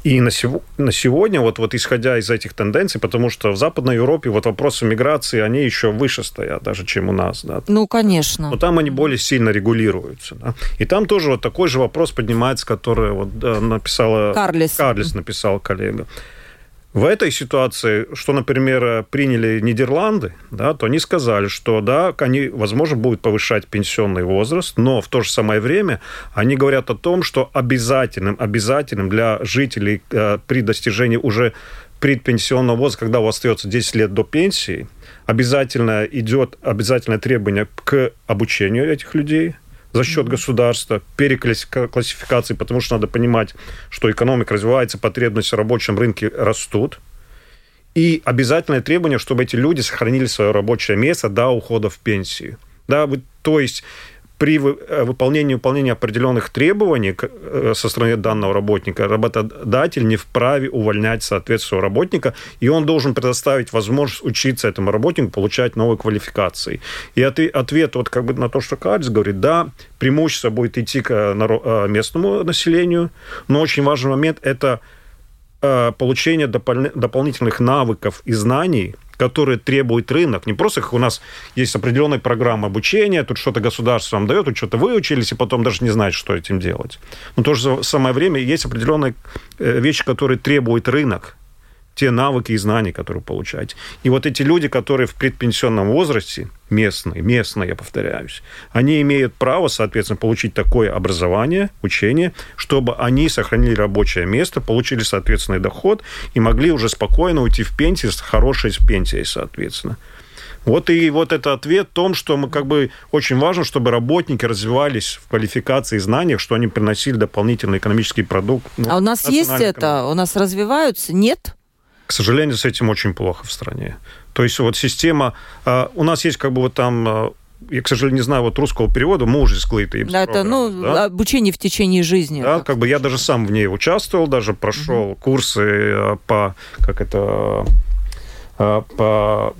И на, сего, на сегодня, вот, вот исходя из этих тенденций, потому что в Западной Европе вот вопросы миграции, они еще выше стоят даже, чем у нас. Да. Ну, конечно. Но там они более сильно регулируются. Да. И там тоже вот такой же вопрос поднимается, который вот написала... Карлис. Карлис написал коллега. В этой ситуации, что, например, приняли Нидерланды, да, то они сказали, что да, они, возможно, будут повышать пенсионный возраст, но в то же самое время они говорят о том, что обязательным, обязательным для жителей э, при достижении уже предпенсионного возраста, когда у вас остается 10 лет до пенсии, обязательно идет обязательное требование к обучению этих людей – за счет государства, переклассификации, потому что надо понимать, что экономика развивается, потребности в рабочем рынке растут. И обязательное требование, чтобы эти люди сохранили свое рабочее место до ухода в пенсию. Да, то есть при э, выполнении выполнения определенных требований э, со стороны данного работника работодатель не вправе увольнять соответствующего работника, и он должен предоставить возможность учиться этому работнику, получать новые квалификации. И ответ вот как бы на то, что Карис говорит, да, преимущество будет идти к э, местному населению, но очень важный момент – это получение дополнительных навыков и знаний – которые требует рынок. Не просто как у нас есть определенная программа обучения, тут что-то государство вам дает, тут что-то выучились, и потом даже не знаете, что этим делать. Но в то же самое время есть определенные э, вещи, которые требует рынок те навыки и знания, которые получаете. И вот эти люди, которые в предпенсионном возрасте, местные, местные, я повторяюсь, они имеют право, соответственно, получить такое образование, учение, чтобы они сохранили рабочее место, получили соответственный доход и могли уже спокойно уйти в пенсию с хорошей пенсией, соответственно. Вот и вот это ответ в том, что мы как бы очень важно, чтобы работники развивались в квалификации и знаниях, что они приносили дополнительный экономический продукт. Ну, а у нас есть это? У нас развиваются? Нет? К сожалению, с этим очень плохо в стране. То есть вот система... А, у нас есть как бы вот там а, я, к сожалению, не знаю вот русского перевода, может склейты. Да, это, ну, да? обучение в течение жизни. Да, как бы я даже сам в ней участвовал, даже прошел угу. курсы а, по, как это, по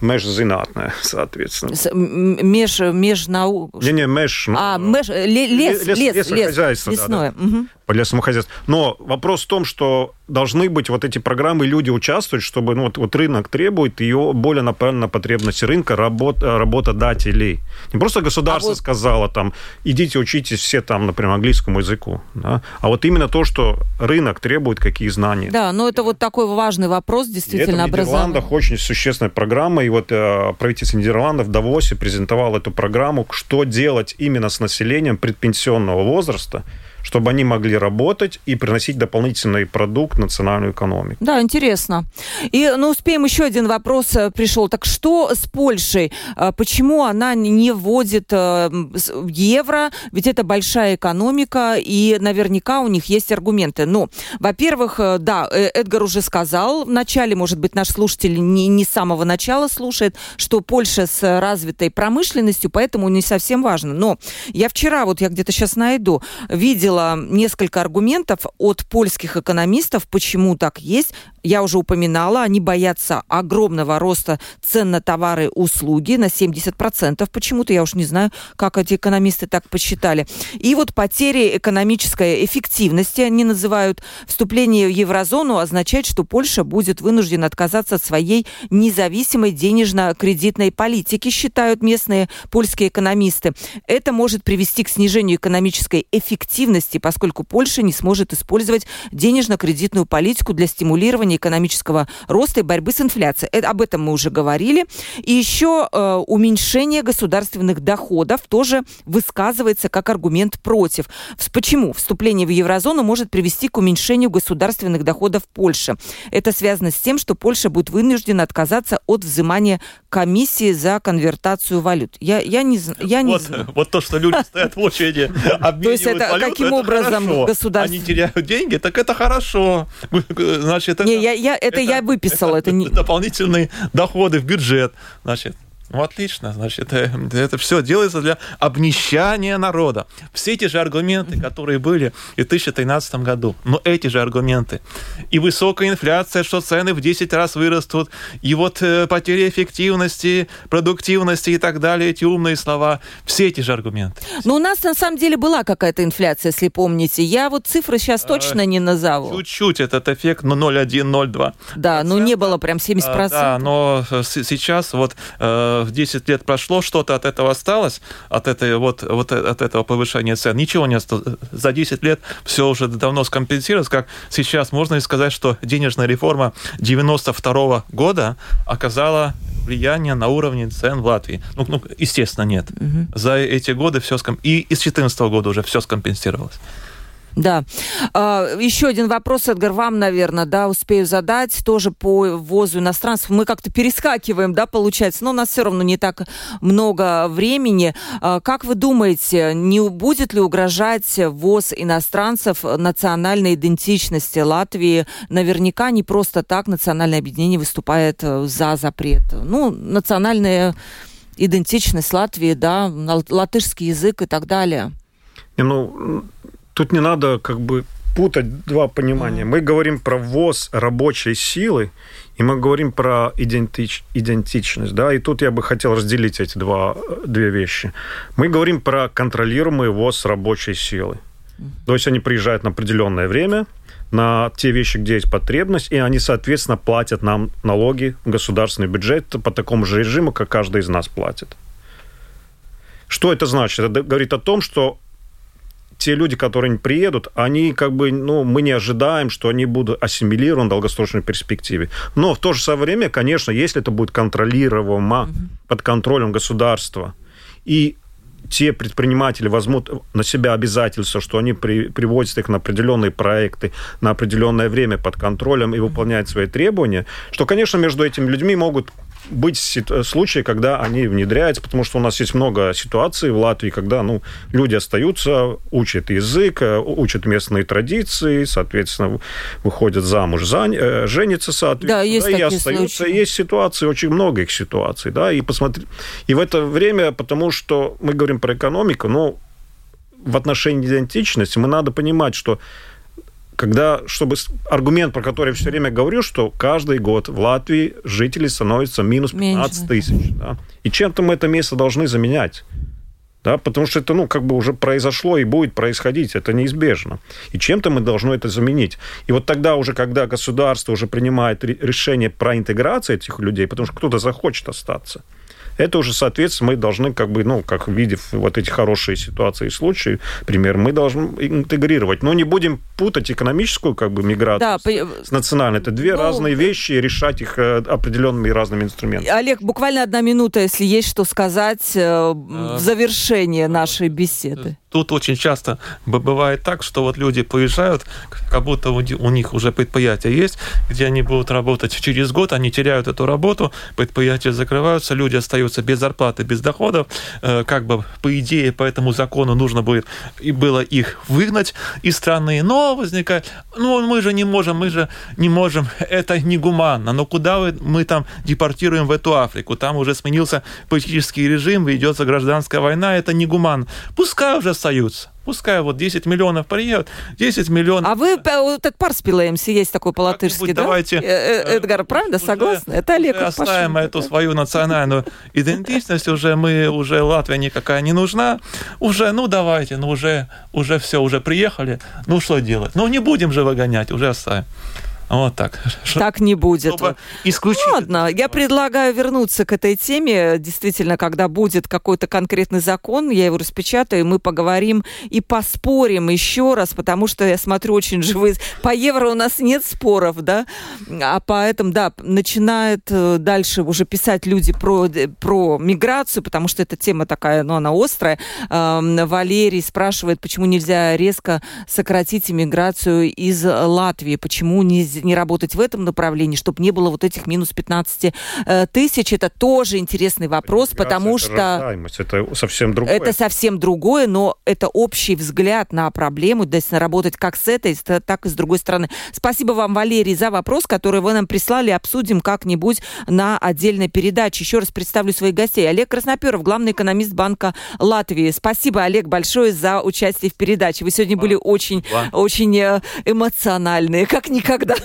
межзinātnē, соответственно. С, меж, межнау... Не, не, меж... А, меж, лес, лес, лес, лес, лес лесное. Да, да. Угу. По лесному хозяйству. Но вопрос в том, что должны быть вот эти программы, люди участвовать, чтобы ну, вот, вот рынок требует, ее более направлена на потребности рынка, работ, работодателей. Не просто государство а вот... сказало там, идите учитесь все там, например, английскому языку, да? а вот именно то, что рынок требует, какие знания. Да, но это вот такой важный вопрос, действительно, это в Нидерландах очень существенная программа, и вот э, правительство Нидерландов в Давосе презентовало эту программу, что делать именно с населением предпенсионного возраста, чтобы они могли работать и приносить дополнительный продукт в национальную экономику. Да, интересно. И, ну, успеем, еще один вопрос э, пришел. Так что с Польшей? А почему она не вводит э, евро? Ведь это большая экономика, и наверняка у них есть аргументы. Ну, во-первых, э, да, Эдгар уже сказал в начале, может быть, наш слушатель не, не с самого начала слушает, что Польша с развитой промышленностью, поэтому не совсем важно. Но я вчера, вот я где-то сейчас найду, видела было несколько аргументов от польских экономистов, почему так есть. Я уже упоминала, они боятся огромного роста цен на товары и услуги на 70%. Почему-то я уж не знаю, как эти экономисты так посчитали. И вот потери экономической эффективности они называют. Вступление в еврозону означает, что Польша будет вынуждена отказаться от своей независимой денежно-кредитной политики, считают местные польские экономисты. Это может привести к снижению экономической эффективности, поскольку Польша не сможет использовать денежно-кредитную политику для стимулирования экономического роста и борьбы с инфляцией. Это, об этом мы уже говорили. И еще э, уменьшение государственных доходов тоже высказывается как аргумент против. Почему? Вступление в еврозону может привести к уменьшению государственных доходов Польши. Это связано с тем, что Польша будет вынуждена отказаться от взимания комиссии за конвертацию валют. Я, я не, я не вот, знаю. Вот то, что люди стоят в очереди, То есть это каким это образом хорошо. государство... Они теряют деньги, так это хорошо. Значит, это, Не, я, я, это, я выписала, это, не... дополнительные доходы в бюджет. Значит, ну, отлично. Значит, это, это все делается для обнищания народа. Все эти же аргументы, которые были и в 2013 году, но эти же аргументы. И высокая инфляция, что цены в 10 раз вырастут, и вот э, потеря эффективности, продуктивности и так далее, эти умные слова. Все эти же аргументы. Но у нас на самом деле была какая-то инфляция, если помните. Я вот цифры сейчас точно не назову. Чуть-чуть этот эффект, ну 0,1, 0,2. Да, ну не было прям 70%. А, Да, но э, сейчас вот э, в 10 лет прошло, что-то от этого осталось, от, этой, вот, вот э- от этого повышения цен. Ничего не осталось. За 10 лет все уже давно скомпенсировалось, как сейчас можно и сказать, что денежная реформа 92 года оказала влияние на уровне цен в Латвии. Ну, ну естественно, нет. За эти годы все ском... и из 2014 года уже все скомпенсировалось. Да. А, еще один вопрос, Эдгар, вам, наверное, да, успею задать, тоже по ввозу иностранцев. Мы как-то перескакиваем, да, получается, но у нас все равно не так много времени. А, как вы думаете, не будет ли угрожать ввоз иностранцев национальной идентичности Латвии? Наверняка не просто так национальное объединение выступает э, за запрет. Ну, национальная идентичность Латвии, да, лат- латышский язык и так далее. Ну, тут не надо как бы путать два понимания. Мы говорим про ввоз рабочей силы, и мы говорим про идентич, идентичность. Да? И тут я бы хотел разделить эти два, две вещи. Мы говорим про контролируемый ввоз рабочей силы. То есть они приезжают на определенное время, на те вещи, где есть потребность, и они, соответственно, платят нам налоги в государственный бюджет по такому же режиму, как каждый из нас платит. Что это значит? Это говорит о том, что те люди, которые приедут, они как бы, ну, мы не ожидаем, что они будут ассимилированы в долгосрочной перспективе. Но в то же самое время, конечно, если это будет контролируемо под контролем государства, и те предприниматели возьмут на себя обязательство, что они при, приводят их на определенные проекты на определенное время под контролем и выполняют свои требования, что, конечно, между этими людьми могут быть сит- случаи, когда они внедряются, потому что у нас есть много ситуаций в Латвии, когда ну, люди остаются, учат язык, э, учат местные традиции, соответственно, выходят замуж, зан- э, женятся, соответственно, Да, есть и такие остаются. случаи. Есть ситуации, очень много их ситуаций, да, и посмотри, и в это время, потому что мы говорим про экономику, но в отношении идентичности мы надо понимать, что когда, чтобы аргумент, про который я все время говорю, что каждый год в Латвии жителей становится минус 15 Меньше. тысяч. Да? И чем-то мы это место должны заменять. Да, потому что это, ну, как бы уже произошло и будет происходить, это неизбежно. И чем-то мы должны это заменить. И вот тогда уже, когда государство уже принимает ре- решение про интеграцию этих людей, потому что кто-то захочет остаться, это уже, соответственно, мы должны, как бы, ну, как видев вот эти хорошие ситуации и случаи, пример, мы должны интегрировать. Но не будем путать экономическую, как бы, миграцию Да, с, по- с национальной. Это две Ну, разные вещи, и решать их э, определенными разными инструментами. Олег, буквально одна минута, если есть что сказать э, в завершение нашей беседы. Тут очень часто бывает так, что вот люди поезжают, как будто у них уже предприятие есть, где они будут работать через год, они теряют эту работу, предприятия закрываются, люди остаются без зарплаты, без доходов. Э, Как бы, по идее, по этому закону нужно будет и было их выгнать из страны, но возникает, ну, мы же не можем, мы же не можем, это негуманно, но куда мы там депортируем в эту Африку? Там уже сменился политический режим, ведется гражданская война, это негуманно. Пускай уже остаются. Пускай вот 10 миллионов приедут, 10 миллионов... А вы, вот этот пар спилаемся, есть такой по-латышски, да? Давайте... Э, Эдгар, правда, согласны? Это Олег Оставим эту свою национальную идентичность, уже мы, уже Латвия никакая не нужна, уже, ну давайте, ну уже, уже все, уже приехали, ну что делать? Ну не будем же выгонять, уже оставим. Вот так. Так не будет. Исключить. Ладно, я предлагаю вернуться к этой теме. Действительно, когда будет какой-то конкретный закон, я его распечатаю, мы поговорим и поспорим еще раз, потому что я смотрю очень живые... По евро у нас нет споров, да? А поэтому, да, начинают э, дальше уже писать люди про, э, про миграцию, потому что эта тема такая, ну, она острая. Валерий спрашивает, почему нельзя резко сократить иммиграцию из Латвии, почему нельзя не работать в этом направлении, чтобы не было вот этих минус 15 э, тысяч. Это тоже интересный вопрос, потому что... Это совсем другое. Это совсем другое, но это общий взгляд на проблему, действительно, работать как с этой, так и с другой стороны. Спасибо вам, Валерий, за вопрос, который вы нам прислали. Обсудим как-нибудь на отдельной передаче. Еще раз представлю своих гостей. Олег Красноперов, главный экономист Банка Латвии. Спасибо, Олег, большое за участие в передаче. Вы сегодня были очень, очень э, эмоциональные, как никогда.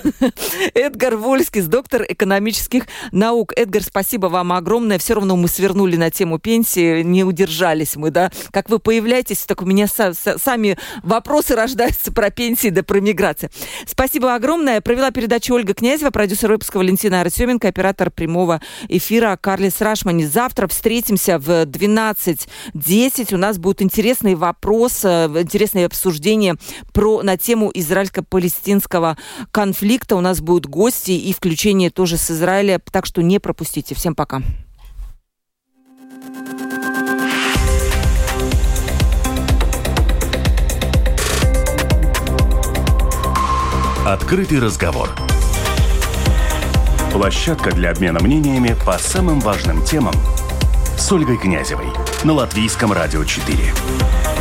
Эдгар Вольский, доктор экономических наук. Эдгар, спасибо вам огромное. Все равно мы свернули на тему пенсии, не удержались мы, да. Как вы появляетесь, так у меня сами вопросы рождаются про пенсии да про миграцию. Спасибо огромное. Провела передачу Ольга Князева, продюсер выпуска Валентина Артеменко, оператор прямого эфира Карлис Рашмани. Завтра встретимся в 12.10. У нас будет интересный вопрос, э, интересное обсуждение про, на тему израильско-палестинского конфликта конфликта. У нас будут гости и включение тоже с Израиля. Так что не пропустите. Всем пока. Открытый разговор. Площадка для обмена мнениями по самым важным темам с Ольгой Князевой на Латвийском радио 4.